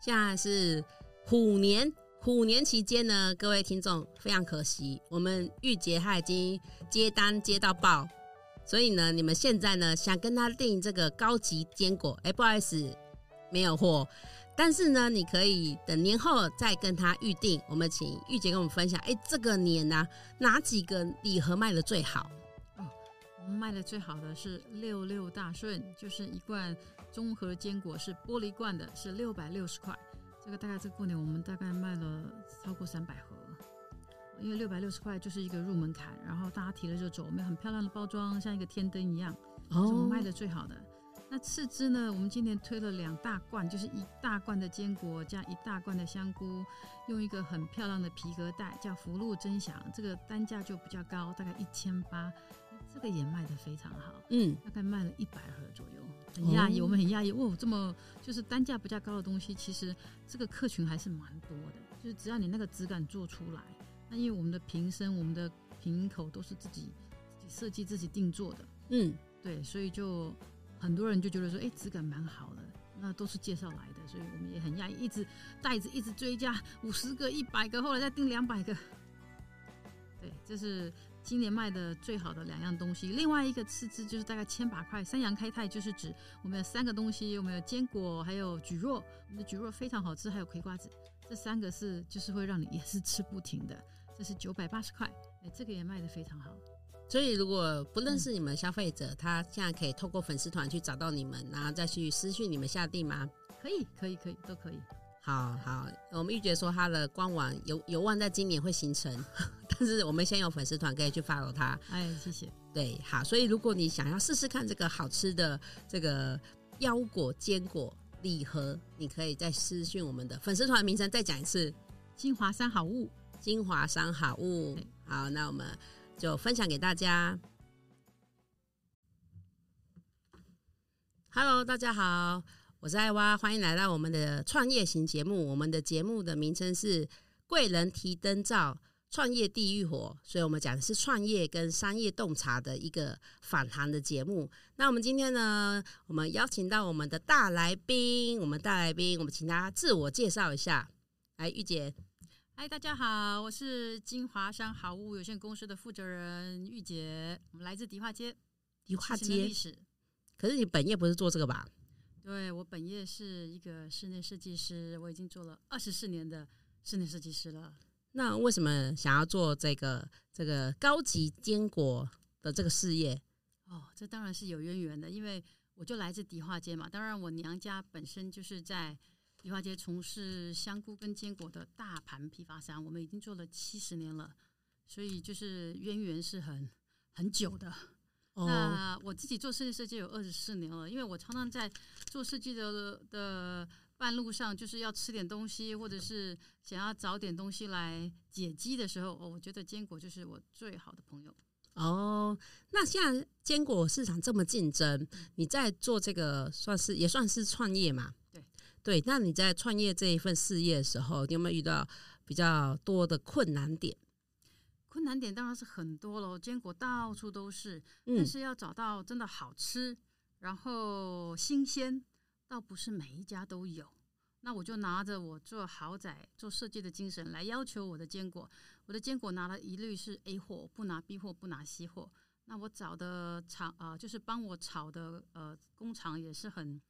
现在是虎年，虎年期间呢，各位听众非常可惜，我们玉洁他已经接单接到爆，所以呢，你们现在呢想跟他订这个高级坚果，哎，不好意思，没有货。但是呢，你可以等年后再跟他预定。我们请玉姐跟我们分享，哎，这个年呢，哪几个礼盒卖的最好？哦，我们卖的最好的是六六大顺，就是一罐综合坚果，是玻璃罐的，是六百六十块。这个大概这过年我们大概卖了超过三百盒，因为六百六十块就是一个入门槛，然后大家提了就走。我们很漂亮的包装，像一个天灯一样，是我们卖的最好的。那次之呢？我们今年推了两大罐，就是一大罐的坚果加一大罐的香菇，用一个很漂亮的皮革袋，叫福禄真享，这个单价就比较高，大概一千八，这个也卖的非常好，嗯，大概卖了一百盒左右，很讶异，我们很讶异，哇，这么就是单价比较高的东西，其实这个客群还是蛮多的，就是只要你那个质感做出来，那因为我们的瓶身、我们的瓶口都是自己自己设计、自己定做的，嗯，对，所以就。很多人就觉得说，哎，质感蛮好的，那都是介绍来的，所以我们也很讶异，一直袋子一直追加五十个、一百个，后来再订两百个。对，这是今年卖的最好的两样东西。另外一个次之就是大概千把块，三阳开泰就是指我们有三个东西，我们有坚果，还有蒟蒻，我们的蒟蒻非常好吃，还有葵瓜子，这三个是就是会让你也是吃不停的。这是九百八十块，哎，这个也卖的非常好。所以，如果不认识你们消费者，他现在可以透过粉丝团去找到你们，然后再去私讯你们下定吗？可以，可以，可以，都可以。好好，我们玉洁说他的官网有有望在今年会形成，但是我们先有粉丝团可以去 follow 他。哎，谢谢。对，好，所以如果你想要试试看这个好吃的这个腰果坚果礼盒，你可以再私讯我们的粉丝团名称，再讲一次：金华山好物。金华山好物。好，那我们。就分享给大家。Hello，大家好，我是艾娃，欢迎来到我们的创业型节目。我们的节目的名称是《贵人提灯照，创业地狱火》，所以我们讲的是创业跟商业洞察的一个访谈的节目。那我们今天呢，我们邀请到我们的大来宾，我们大来宾，我们请他自我介绍一下。来，玉姐。嗨，大家好，我是金华山好物有限公司的负责人玉姐，我们来自迪化街。迪化街历史，可是你本业不是做这个吧？对我本业是一个室内设计师，我已经做了二十四年的室内设计师了。那为什么想要做这个这个高级坚果的这个事业？哦，这当然是有渊源的，因为我就来自迪化街嘛。当然，我娘家本身就是在。迪化街从事香菇跟坚果的大盘批发商，我们已经做了七十年了，所以就是渊源是很很久的。那我自己做设计设计有二十四年了，因为我常常在做设计的的半路上，就是要吃点东西，或者是想要找点东西来解饥的时候，哦，我觉得坚果就是我最好的朋友。哦，那现在坚果市场这么竞争，你在做这个算是也算是创业嘛？对，那你在创业这一份事业的时候，你有没有遇到比较多的困难点？困难点当然是很多了，坚果到处都是，但是要找到真的好吃，然后新鲜，倒不是每一家都有。那我就拿着我做豪宅、做设计的精神来要求我的坚果，我的坚果拿了一律是 A 货，不拿 B 货，不拿 C 货。那我找的厂啊，就是帮我炒的呃工厂也是很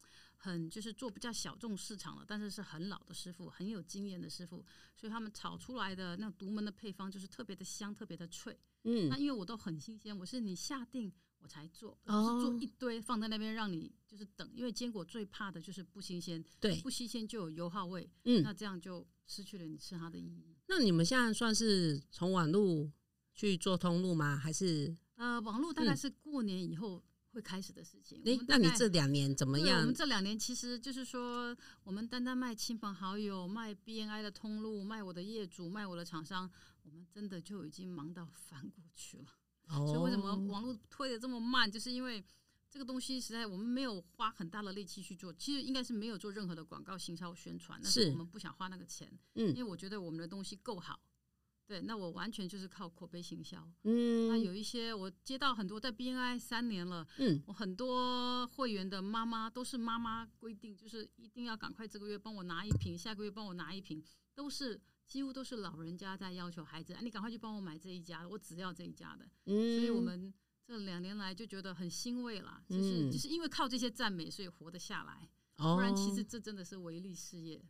很就是做比较小众市场了，但是是很老的师傅，很有经验的师傅，所以他们炒出来的那独门的配方就是特别的香，特别的脆。嗯，那因为我都很新鲜，我是你下定我才做，不是做一堆放在那边让你就是等，因为坚果最怕的就是不新鲜，对，不新鲜就有油耗味，嗯，那这样就失去了你吃它的意义。那你们现在算是从网路去做通路吗？还是？呃，网络大概是过年以后会开始的事情。哎，那你这两年怎么样？我们这两年其实就是说，我们单单卖亲朋好友、卖 BNI 的通路、卖我的业主、卖我的厂商，我们真的就已经忙到翻过去了。哦。所以为什么网络推的这么慢？就是因为这个东西实在我们没有花很大的力气去做。其实应该是没有做任何的广告、行销、宣传，但是我们不想花那个钱。嗯。因为我觉得我们的东西够好。对，那我完全就是靠口碑行销。嗯，那有一些我接到很多，在 BNI 三年了，嗯我很多会员的妈妈都是妈妈规定，就是一定要赶快这个月帮我拿一瓶，下个月帮我拿一瓶，都是几乎都是老人家在要求孩子，啊，你赶快去帮我买这一家的，我只要这一家的。嗯，所以我们这两年来就觉得很欣慰啦，就是、嗯就是因为靠这些赞美，所以活得下来，哦，不然其实这真的是唯利事业。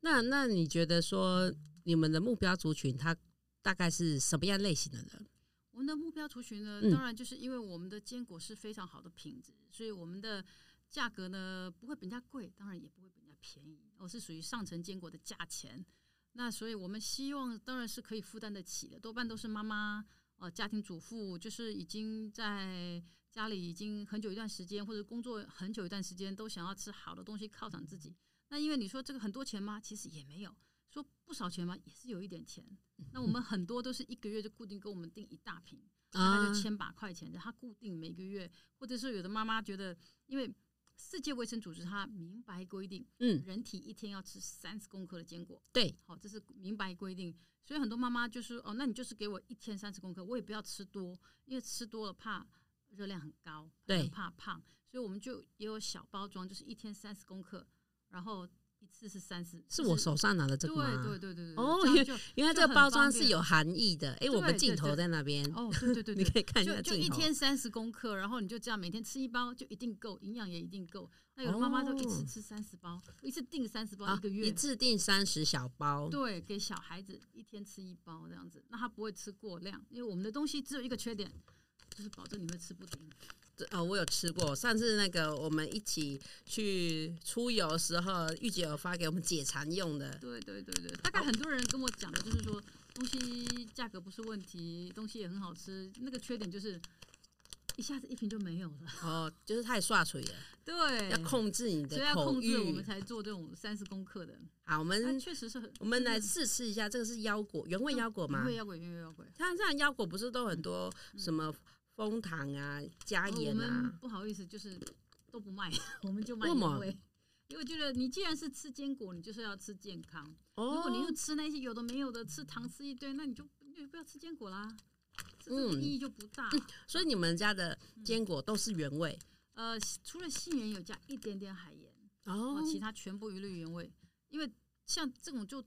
那那你觉得说你们的目标族群他大概是什么样类型的人？我们的目标族群呢，嗯当然就是因为我们的坚果是非常好的品质，所以我们的价格呢不会比人家贵，当然也不会比人家便宜，我是属于上层坚果的价钱。那所以我们希望当然是可以负担得起的，多半都是妈妈呃家庭主妇，就是已经在家里已经很久一段时间，或者工作很久一段时间，都想要吃好的东西犒赏自己。那因为你说这个很多钱吗？其实也没有。说不少钱吗？也是有一点钱。那我们很多都是一个月就固定给我们订一大瓶，大概就千把块钱的，他固定每个月，或者是有的妈妈觉得，因为世界卫生组织它明白规定，嗯，人体一天要吃三十公克的坚果，对，好，这是明白规定，所以很多妈妈就是哦，那你就是给我一天三十公克，我也不要吃多，因为吃多了怕热量很高，对。怕胖，所以我们就也有小包装，就是一天三十公克，然后一次是三十，是我手上拿的这个吗？对对对对对，哦这样就原来这个包装是有含义的。哎，我们镜头在那边，哦，对对对 你，可以看一下就一下镜头。天三十公克，然后你就这样每天吃一包，就一定够，营养也一定够。那有的妈妈就一次哦吃三十包，一次订三十包啊一个月，一次订三十小包，对，给小孩子一天吃一包这样子，那他不会吃过量，因为我们的东西只有一个缺点，就是保证你会吃不停。这哦，我有吃过。上次那个我们一起去出游的时候，玉姐有发给我们解馋用的。对对对对，大概很多人跟我讲的就是说，东西价格不是问题，东西也很好吃，那个缺点就是一下子一瓶就没有了。哦，就是太刷嘴了，对，要控制你的所以要控制，我们。才做这种三十公克的。好，我们确实是很，我们来嗯试吃一下，这个是腰果，原味腰果吗原？味腰果，原味腰果。像这样腰果不是都很多什么枫糖啊、加盐们啊？不好意思，就是都不卖，我们就卖。因为我觉得你既然是吃坚果，你就是要吃健康。哦如哦果你又吃那些有的没有的，吃糖吃一堆，那你就你就不要吃坚果啦，这这个嗯意义就不大。所以你们家的坚果都是原味呃，除了杏仁有加一点点海盐，哦哦，其他全部一律原味。因为像这种就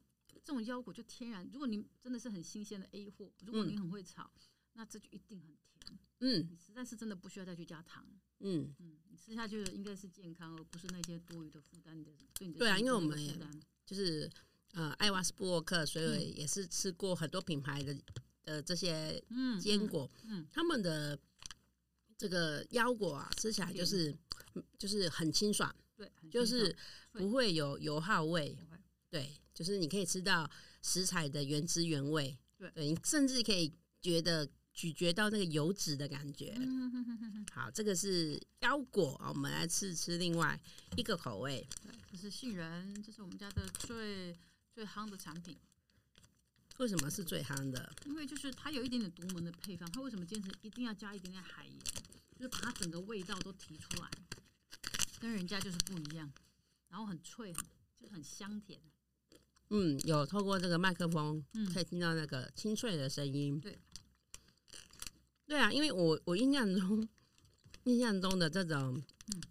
这种腰果就天然，如果你真的是很新鲜的 A 货，如果你很会炒，那这就一定很甜。嗯。你实在是真的不需要再去加糖。嗯，嗯，你吃下去的应该是健康，而不是那些多余的负担。的对你的对啊因为我们也就是呃，艾瓦斯布洛克，所以也是吃过很多品牌的的这些嗯坚果，嗯。他们的这个腰果啊，吃起来就是就是很清爽，对，很就是不会有油耗味，对，就是你可以吃到食材的原汁原味，对你甚至可以觉得咀嚼到那个油脂的感觉。好，这个是腰果啊，我们来试吃另外一个口味。对，这是杏仁，这是我们家的最最夯的产品，为什么是最夯的？因为就是它有一点点独门的配方。它为什么坚持一定要加一点点海盐？就是把它整个味道都提出来，跟人家就是不一样，然后很脆，很就是很香甜。嗯，有透过这个麦克风嗯可以听到那个清脆的声音。对，对啊，因为我我印象中印象中的这种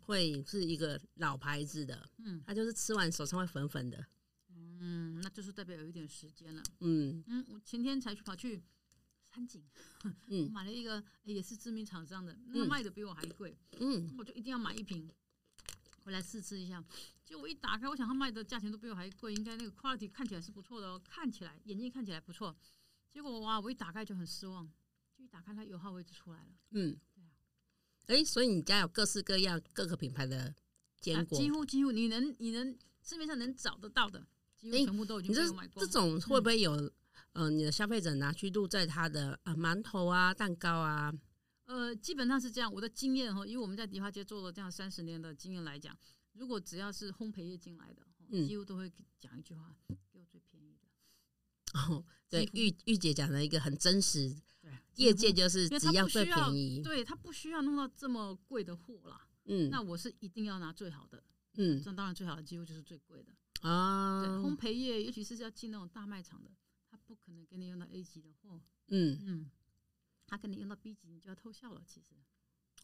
会是一个老牌子的，嗯它就是吃完手上会粉粉的。嗯，那就是代表有一点时间了。嗯嗯，我前天才去跑去山景，我嗯买了一个、诶也是知名厂商的，那卖的比我还贵，嗯，我就一定要买一瓶回来试吃一下。结果我一打开，我想他卖的价钱都比我还贵，应该那个 quality 看起来是不错的哦，看起来眼睛看起来不错。结果哇，我一打开就很失望，打开它油耗位就出来了。嗯对啊，哎，所以你家有各式各样各个品牌的坚果，啊几乎几乎你能你能市面上能找得到的，几乎全部都已经你这这。种会不会有、呃，你的消费者拿去录在他的呃馒头啊、蛋糕啊？呃，基本上是这样。我的经验哈，因为我们在迪化街做了这样三十年的经验来讲，如果只要是烘焙业进来的，几乎都会讲一句话：。哦，对玉玉姐讲的一个很真实，对，业界就是只要最便宜。对他不需要弄到这么贵的货啦。嗯那我是一定要拿最好的，嗯这当然最好的几乎就是最贵的。啊对，，烘焙业尤其是要进那种大卖场的，他不可能给你用到 A 级的货，嗯，嗯，他给你用到 B 级，你就要偷笑了。其实，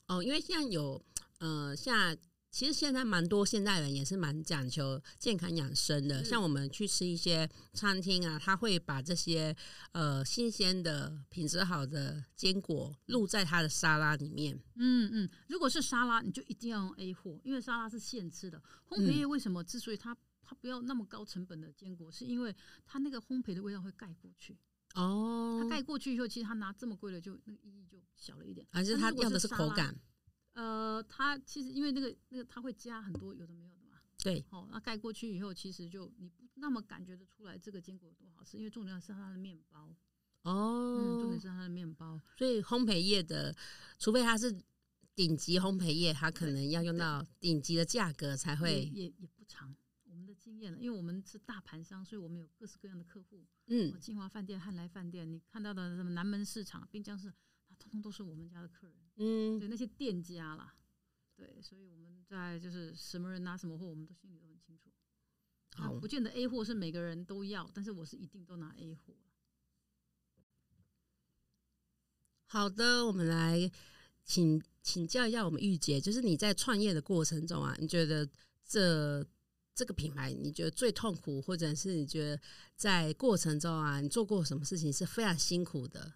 哦，因为像有呃，像其实现在蛮多现代人也是蛮讲求健康养生的，是像我们去吃一些餐厅啊，他会把这些呃新鲜的、品质好的坚果露在他的沙拉里面。嗯嗯，如果是沙拉，你就一定要用 A 货，因为沙拉是现吃的。烘焙业为什么之所以它它不要那么高成本的坚果，是因为它那个烘焙的味道会盖过去。哦它，盖过去以后，其实它拿这么贵的就那个意义就小了一点。还是但如果他要的是。口感？呃，它其实因为那个那个它会加很多有的没有的嘛。对，哦，那盖过去以后，其实就你不那么感觉得出来这个坚果有多好吃，因为重点是它的面包。嗯，重哦点，是它的面包。所以烘焙业的，除非它是顶级烘焙业，它可能要用到顶级的价格才会，也也不长。我们的经验了，因为我们是大盘商，所以我们有各式各样的客户。嗯哦，金华饭店、汉来饭店，你看到的什么南门市场、滨江市，那通通都是我们家的客人。嗯对，那些店家啦，对，所以我们在就是什么人拿什么货，我们都心里都很清楚。那好不见得 A 货是每个人都要，但是我是一定都拿 A 货。好的，我们来请请教一下我们玉姐，就是你在创业的过程中啊，你觉得这这个品牌，你觉得最痛苦，或者是你觉得在过程中啊，你做过什么事情是非常辛苦的？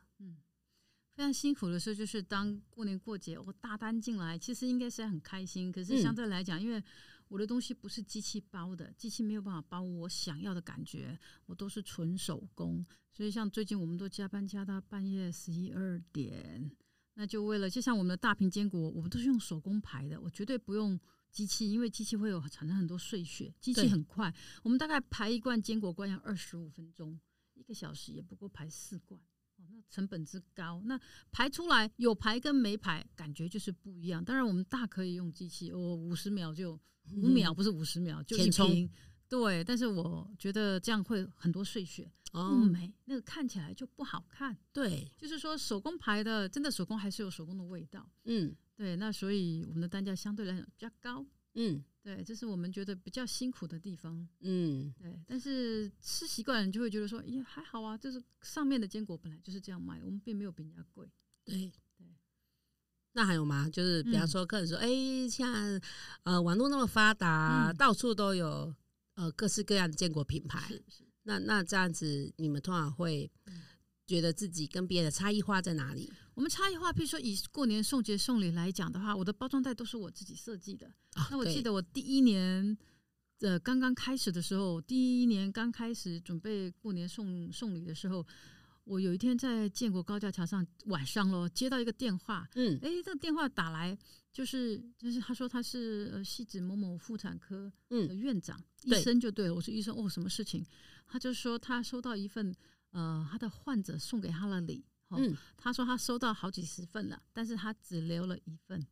嗯，非常辛苦的时候，就是当过年过节，我大单进来，其实应该是很开心。可是相对来讲，因为我的东西不是机器包的，机器没有办法包我想要的感觉，我都是纯手工。所以像最近我们都加班加到半夜十一二点，那就为了就像我们的大瓶坚果，我们都是用手工排的，我绝对不用。机器，因为机器会有产生很多碎屑，机器很快。我们大概排一罐坚果罐要二十五分钟，一个小时也不过排四罐。哦，那成本之高，那排出来有排跟没排，感觉就是不一样。当然，我们大可以用机器，我，五十秒就 五秒，不是五十秒就一填充瓶。对，但是我觉得这样会很多碎屑，不哦，美，那个看起来就不好看。对，就是说，手工排的，真的手工还是有手工的味道。嗯对，那所以我们的单价相对来讲比较高。嗯对，这是我们觉得比较辛苦的地方。嗯，对，但是吃习惯了，你就会觉得说，也还好啊，就是上面的坚果本来就是这样卖，我们并没有比人家贵。对对。那还有吗？就是比方嗯说，客人说：“哎、像呃网络那么发达，嗯到处都有呃各式各样的坚果品牌。是是，那那这样子，你们通常会嗯觉得自己跟别人的差异化在哪里？我们差异化，譬如说以过年送节送礼来讲的话，我的包装袋都是我自己设计的。啊那我记得我第一年，呃，刚刚开始的时候，第一年刚开始准备过年送送礼的时候，我有一天在建国高架桥上晚上咯，接到一个电话，嗯哎，这个电话打来，就是就是他说他是呃西子某某妇产科的嗯院长，医生就对了。我说医生哦，什么事情？他就说他收到一份呃他的患者送给他的礼，哦，嗯他说他收到好几十份了，但是他只留了一份，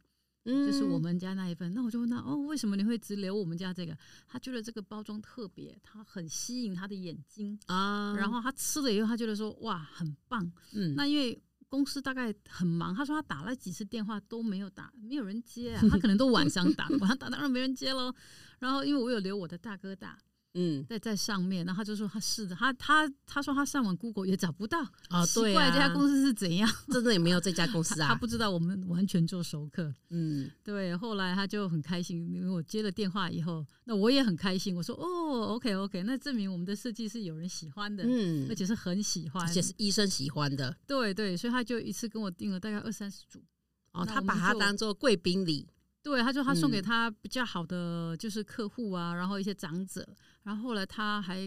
嗯，就是我们家那一份。那我就问他哦，为什么你会只留我们家这个？他觉得这个包装特别，他很吸引他的眼睛，啊，然后他吃了以后，他觉得说哇很棒。嗯那因为公司大概很忙，他说他打了几次电话都没有打，没有人接啊，他可能都晚上打，晚上打当然没人接喽。然后因为我有留我的大哥大嗯在在上面，然后他就说他是的，他他他说他上网 Google 也找不到，啊对奇怪这家啊，公司是怎样？真的也没有这家公 司啊，他不知道我们完全做熟客。嗯对，后来他就很开心，因为我接了电话以后，那我也很开心。我说哦，OK OK，那证明我们的设计是有人喜欢的，嗯而，且是很喜欢，而且是医生喜欢的对对，所以他就一次跟我订了大概二三十组。哦，他把它当做贵宾礼，对，他说他送给嗯他比较好的就是客户啊，然后一些长者，然后后来他还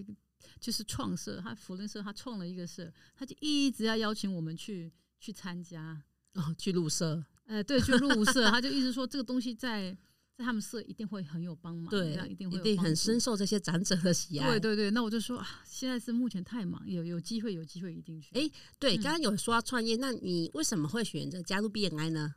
就是创社，他福伦社他创了一个社，他就一直要邀请我们去去参加，哦，去入社，呃，对，去入社，他就一直说这个东西在在他们社一定会很有帮忙，对一定会一定很深受这些长者的喜爱。对对对，那我就说啊，现在是目前太忙，有有机会有机会一定去。诶对，嗯刚刚有说要创业，那你为什么会选择加入 BNI 呢？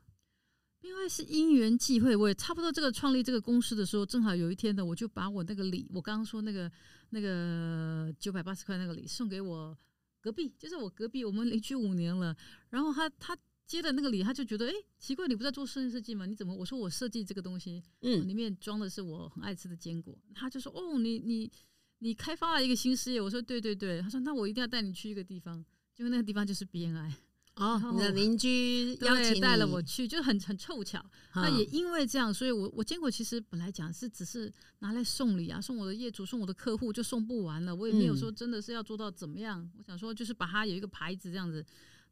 因为是因缘际会，我也差不多这个创立这个公司的时候，正好有一天呢，我就把我那个礼，我刚刚说那个那个九百八十块那个礼送给我隔壁，就是我隔壁，我们邻居五年了。然后他他接的那个礼，他就觉得哎奇怪，你不在做室内设计吗？你怎么？我说我设计这个东西，嗯里面装的是我很爱吃的坚果。他就说哦，你你你开发了一个新事业。我说对对对，他说那我一定要带你去一个地方，结果那个地方就是 BNI。哦，你的邻居邀请带了我去，就很很凑巧。那也因为这样，所以我我坚果其实本来讲是只是拿来送礼啊，送我的业主，送我的客户就送不完了。我也没有说真的是要做到怎么样。我想说就是把它有一个牌子这样子。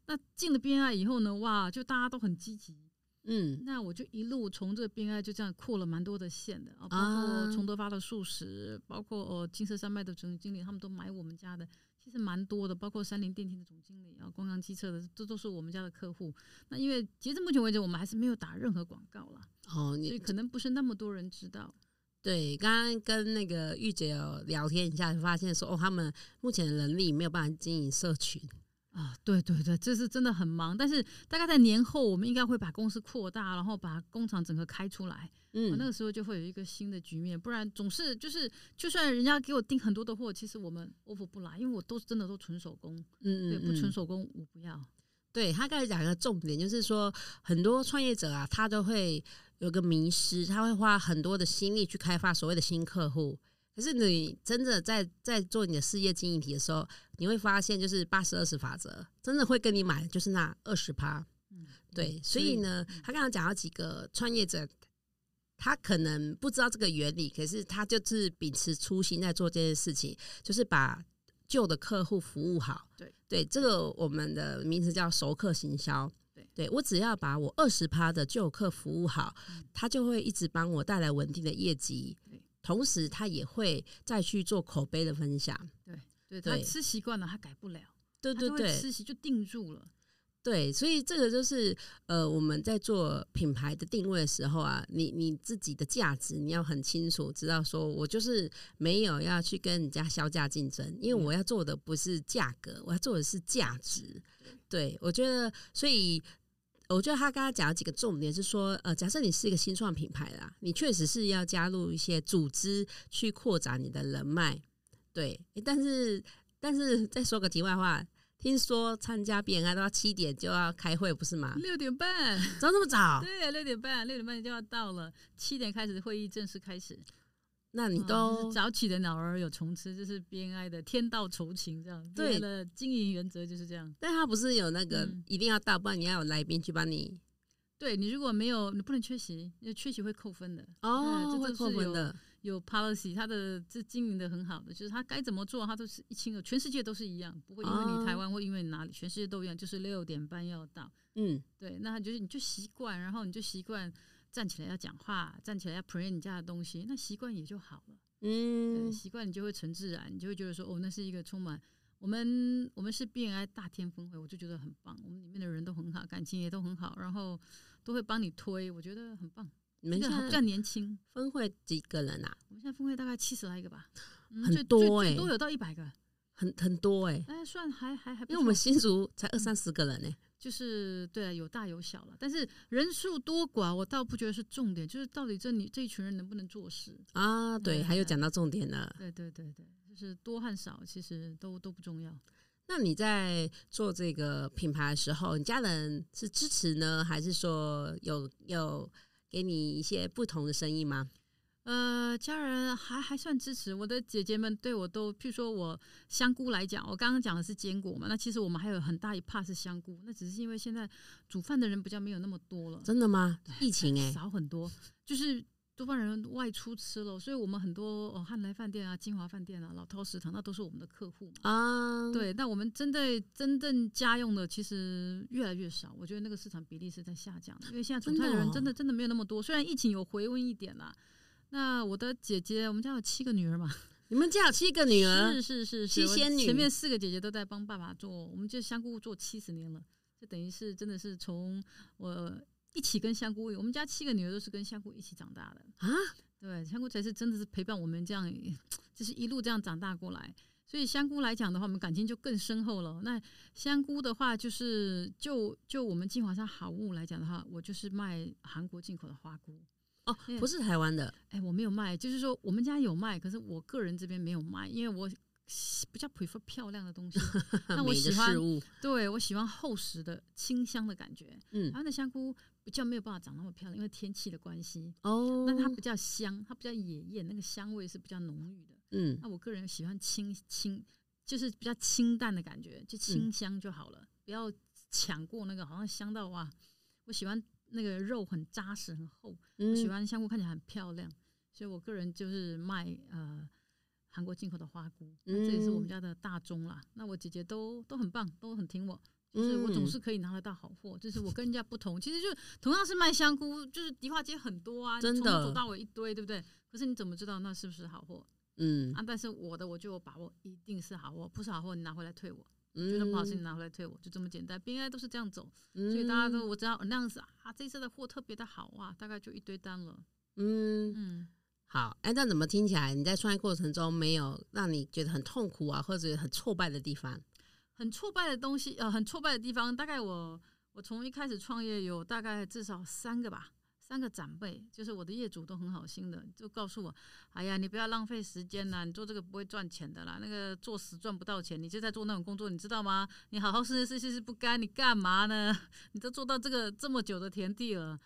那进了 BNI 以后呢，哇，就大家都很积极。嗯，那我就一路从这 BNI 就这样扩了蛮多的线的啊，包括崇德发的素食，包括呃金色山脉的总经理，他们都买我们家的。其实蛮多的，包括三菱电梯的总经理啊，光阳机车的，这都是我们家的客户。那因为截至目前为止，我们还是没有打任何广告了，哦，所以可能不是那么多人知道。对，刚刚跟那个玉姐聊天一下，发现说哦，他们目前的能力没有办法经营社群。啊，对对对，这是真的很忙，但是大概在年后，我们应该会把公司扩大，然后把工厂整个开出来，嗯，那个时候就会有一个新的局面，不然总是就是，就算人家给我订很多的货，其实我们 offer 不来，因为我都是真的都纯手工，嗯嗯，对，不纯手工我不要。对他刚才讲一个重点，就是说很多创业者啊，他都会有个迷失，他会花很多的心力去开发所谓的新客户。可是你真的在在做你的事业经营体的时候，你会发现就是八十二十法则，真的会跟你买就是那二十趴。嗯，对，所以呢，他刚刚讲到几个创业者，他可能不知道这个原理，可是他就是秉持初心在做这件事情，就是把旧的客户服务好。对对，这个我们的名字叫熟客行销。对，对我只要把我二十趴的旧客服务好，他就会一直帮我带来稳定的业绩。同时，他也会再去做口碑的分享。对，对他吃习惯了，他改不了。对对对，吃习就定住了。对，所以这个就是呃，我们在做品牌的定位的时候啊，你你自己的价值你要很清楚，知道说我就是没有要去跟人家销价竞争，因为我要做的不是价格，我要做的是价值。对，我觉得所以。我觉得他刚刚讲了几个重点，是说，呃，假设你是一个新创品牌啦，你确实是要加入一些组织去扩展你的人脉，对。但是，但是再说个题外话，听说参加 BNI 都要七点就要开会，不是吗？六点半，怎么那么早？对，六点半，六点半就要到了，七点开始会议正式开始。那你都早起的鸟儿有虫吃，这是 BNI 的天道酬勤这样。对的，经营原则就是这样。但他不是有那个一定要到，不然你要有来宾去帮你。对你如果没有，你不能缺席，因为缺席会扣分的。哦，会扣分的。有 policy，他的这经营的很好的，就是他该怎么做，他都是一清二全世界都是一样，不会因为你台湾或因为哪里，全世界都一样，就是六点半要到。嗯，对，那他就是你就习惯，然后你就习惯。站起来要讲话，站起来要 present 你家的东西，那习惯也就好了。嗯，习惯你就会成自然，你就会觉得说，哦，那是一个充满我们我们是 BNI 大天峰会，我就觉得很棒。我们里面的人都很好，感情也都很好，然后都会帮你推，我觉得很棒。你们现在较年轻，峰会几个人啊？我们现在峰会大概七十来个吧，很多哎，都有到一百个，很很多哎。哎，算还还还，因为我们新竹才二三十个人呢。就是对，啊有大有小了，但是人数多寡，我倒不觉得是重点，就是到底这你这一群人能不能做事啊？对，还有讲到重点了。对对对对，就是多和少其实都都不重要。那你在做这个品牌的时候，你家人是支持呢，还是说有有给你一些不同的生意吗？呃，家人还还算支持，我的姐姐们对我都，譬如说我香菇来讲，我刚刚讲的是坚果嘛，那其实我们还有很大一 part 是香菇，那只是因为现在煮饭的人比较没有那么多了。真的吗？疫情哎，少很多，就是多半人外出吃了，所以我们很多哦汉来饭店啊、金华饭店啊、老饕食堂，那都是我们的客户嘛。啊，对，那我们针对真正家用的，其实越来越少，我觉得那个市场比例是在下降的，因为现在煮菜的人真的真的没有那么多，虽然疫情有回温一点啦。那我的姐姐，我们家有七个女儿嘛？你们家有七个女儿？是是是，七仙女。前面四个姐姐都在帮爸爸做，我们就香菇做七十年了，就等于是真的是从我一起跟香菇，我们家七个女儿都是跟香菇一起长大的啊。对，香菇才是真的是陪伴我们这样，就是一路这样长大过来。所以香菇来讲的话，我们感情就更深厚了。那香菇的话，就是就就我们金华山好物来讲的话，我就是卖韩国进口的花菇。哦，不是台湾的，哎，我没有卖，就是说我们家有卖，可是我个人这边没有卖，因为我比较 prefer 漂亮的东西，那我喜欢，对我喜欢厚实的清香的感觉。嗯，台湾的香菇比较没有办法长那么漂亮，因为天气的关系。哦，那它比较香，它比较野艳，那个香味是比较浓郁的。嗯那我个人喜欢清清，就是比较清淡的感觉，就清香就好了，不要抢过那个，好像香到哇！我喜欢那个肉很扎实很厚，我喜嗯欢香菇看起来很漂亮，所以我个人就是卖呃韩国进口的花菇，那这也是我们嗯家的大宗啦。那我姐姐都都很棒，都很听我。就是我总嗯是可以拿得到好货，就是我跟人家不同。其实就同样是卖香菇，就是迪化街很多啊，你从头真的走到尾一堆，对不对？可是你怎么知道那是不是好货嗯啊？但是我的我就有把握，一定是好货，不是好货你拿回来退我，嗯，觉得不好吃你拿回来退我，就这么简单。应该都是这样走，所所以大家都我知道那样子啊，这次的货特别的好啊，大概就一堆单了。嗯嗯，好，哎，那怎么听起来你在创业过程中没有让你觉得很痛苦啊，或者很挫败的地方？很挫败的东西，呃，很挫败的地方，大概我我从一开始创业有大概至少三个吧，三个长辈，就是我的业主都很好心的，就告诉我，哎呀，你不要浪费时间啦，你做这个不会赚钱的啦，那个做死赚不到钱，你就在做那种工作，你知道吗？你好好试试试试不干，你干嘛呢？你都做到这个这么久的田地了。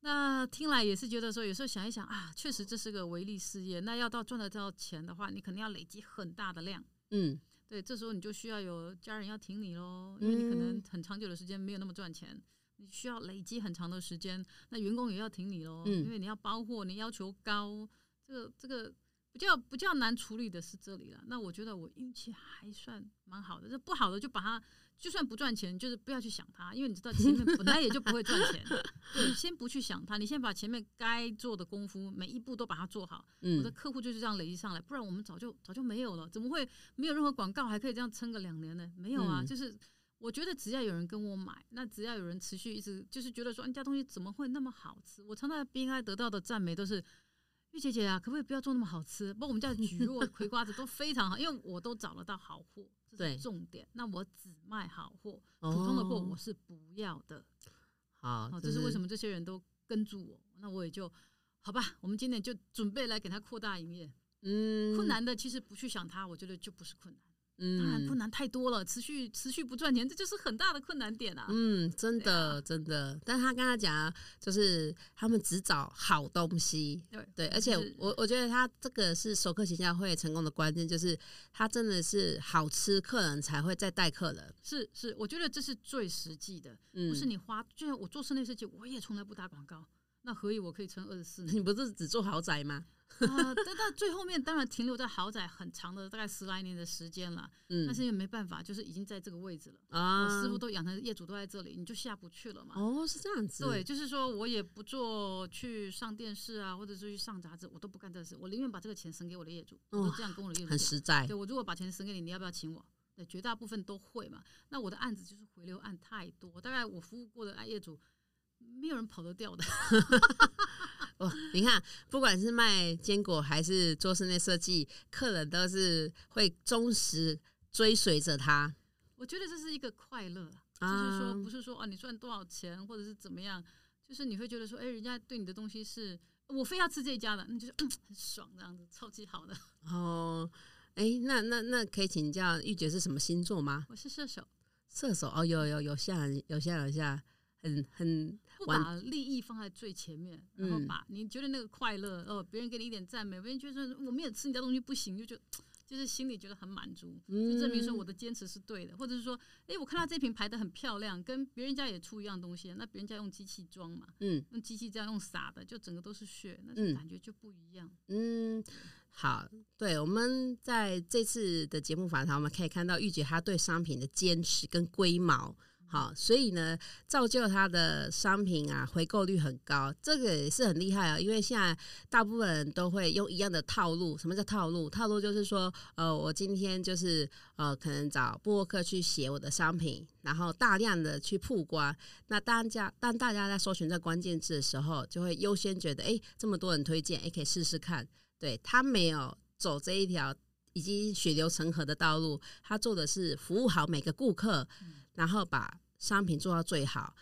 那听来也是觉得说，有时候想一想啊，确实这是个唯利事业。那要到赚得到钱的话，你肯定要累积很大的量。嗯对，这时候你就需要有家人要挺你喽，因为你可能嗯很长久的时间没有那么赚钱，你需要累积很长的时间。那员工也要挺你喽，嗯因为你要包货，你要求高，这个这个比较比较难处理的是这里了。那我觉得我运气还算蛮好的，这不好的就把它，就算不赚钱，就是不要去想它，因为你知道前面本来也就不会赚钱。对，先不去想它，你先把前面该做的功夫每一步都把它做好。我的嗯客户就是这样累积上来，不然我们早就早就没有了。怎么会没有任何广告还可以这样撑个两年呢？没有啊，嗯就是我觉得只要有人跟我买，那只要有人持续一直就是觉得说，你家东西怎么会那么好吃？我常常在 B I 得到的赞美都是。玉姐姐啊，可不可以不要做那么好吃？包括我们家的橘络、葵瓜子都非常好，因为我都找得到好货，这是重点。那我只卖好货，普通的货哦我是不要的。好，这是为什么这些人都跟住我，那我也就好吧。我们今年就准备来给他扩大营业。嗯困难的其实不去想它，我觉得就不是困难。嗯当然困难太多了，持续持续不赚钱，这就是很大的困难点啊。嗯，真的、真的，但他跟他讲，就是他们只找好东西，对对，而且我我觉得他这个是熟客形象会成功的关键，就是他真的是好吃，客人才会再带客人，是是，我觉得这是最实际的，嗯，不是你花。就像我做室内设计，我也从来不打广告，那何以我可以撑二十四年 你不是只做豪宅吗？啊？但到最后面当然停留在豪宅很长的大概十来年的时间了，嗯但是因为没办法，就是已经在这个位置了。啊我师傅都养成业主都在这里，你就下不去了嘛。哦，是这样子，对，，就是说我也不做去上电视啊，或者是去上杂志，我都不干这事。我宁愿把这个钱省给我的业主，我都这样跟我的业主很。实在对，我如果把钱省给你，你要不要请我？对，绝大部分都会嘛。那我的案子就是回流案太多，大概我服务过的业主，没有人跑得掉的。哦，你看，不管是卖坚果还是做室内设计，客人都是会忠实追随着他。我觉得这是一个快乐，啊就是说不是说啊你赚多少钱或者是怎么样，就是你会觉得说，哎、人家对你的东西是我非要吃这一家的，那就是、嗯、很爽这样子，超级好的。哦，哎，那那那可以请教玉姐是什么星座吗？我是射手，射手哦，有有有下有下有像，很很不把利益放在最前面，然后嗯把你觉得那个快乐哦，别人给你一点赞美，别人觉得我没有吃你家东西不行，就就就是心里觉得很满足，就证明说我的坚持是对的，或者是说，哎，我看到这瓶排的很漂亮，跟别人家也出一样东西，那别人家用机器装嘛，嗯用机器这样用撒的，就整个都是血，那种感觉就不一样。嗯，好，对，我们在这次的节目访谈，我们可以看到玉姐她对商品的坚持跟龟毛。好，所以呢，造就她的商品啊回购率很高，这个也是很厉害啊。因为现在大部分人都会用一样的套路。什么叫套路？套路就是说，呃，我今天就是呃，可能找布洛克去写我的商品，然后大量的去曝光。那当家当大家在搜寻这关键字的时候，就会优先觉得，哎，这么多人推荐，哎，可以试试看。对他没有走这一条已经血流成河的道路，他做的是服务好每个顾客，然后把商品做到最好，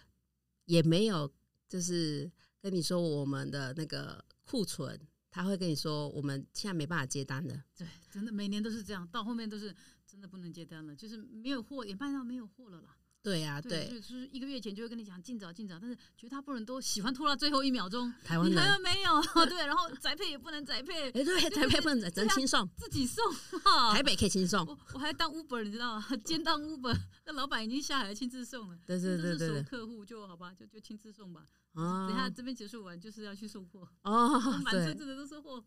也没有就是跟你说我们的那个库存，他会跟你说我们现在没办法接单的。对，真的每年都是这样，到后面都是真的不能接单了，就是没有货，也卖到没有货了啦。对呀、对，对，就是一个月前就会跟你讲尽早尽早，但是绝大部分人都喜欢拖到最后一秒钟。台湾人，有没有？对，然后宅配也不能宅配，哎、对，台北不能真轻松，自己送哈。台北可以轻松，我我还当 Uber，你知道吗？兼当 Uber，那老板已经下来亲自送了。对对对对是熟客户就好吧，就就亲自送吧。哦等一下这边结束完就是要去送货，哦，满对车子的都是货。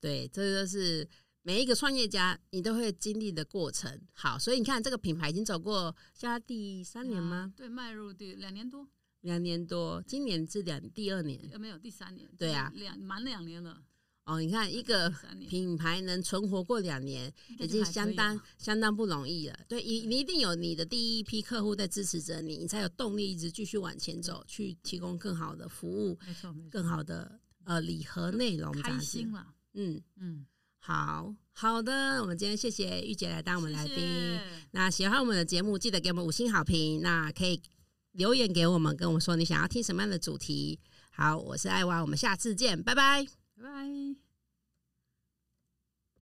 对，这就是每一个创业家你都会经历的过程。好，所以你看这个品牌已经走过现在第三年吗？对，迈入第两年多，两年多，今年是两第二年呃，没有第三年。对啊就是两满两年了，哦。你看一个品牌能存活过两年，已经相当相当不容易了。对，你你一定有你的第一批客户在支持着你，你才有动力一直继续往前走，去提供更好的服务、没错没错，更好的呃礼盒内容。开心了。嗯，嗯，好好的，我们今天谢谢玉姐来当我们来宾。谢谢那喜欢我们的节目，记得给我们五星好评。那可以留言给我们，跟我们说你想要听什么样的主题。好，我是艾娃，我们下次见，拜拜。拜拜。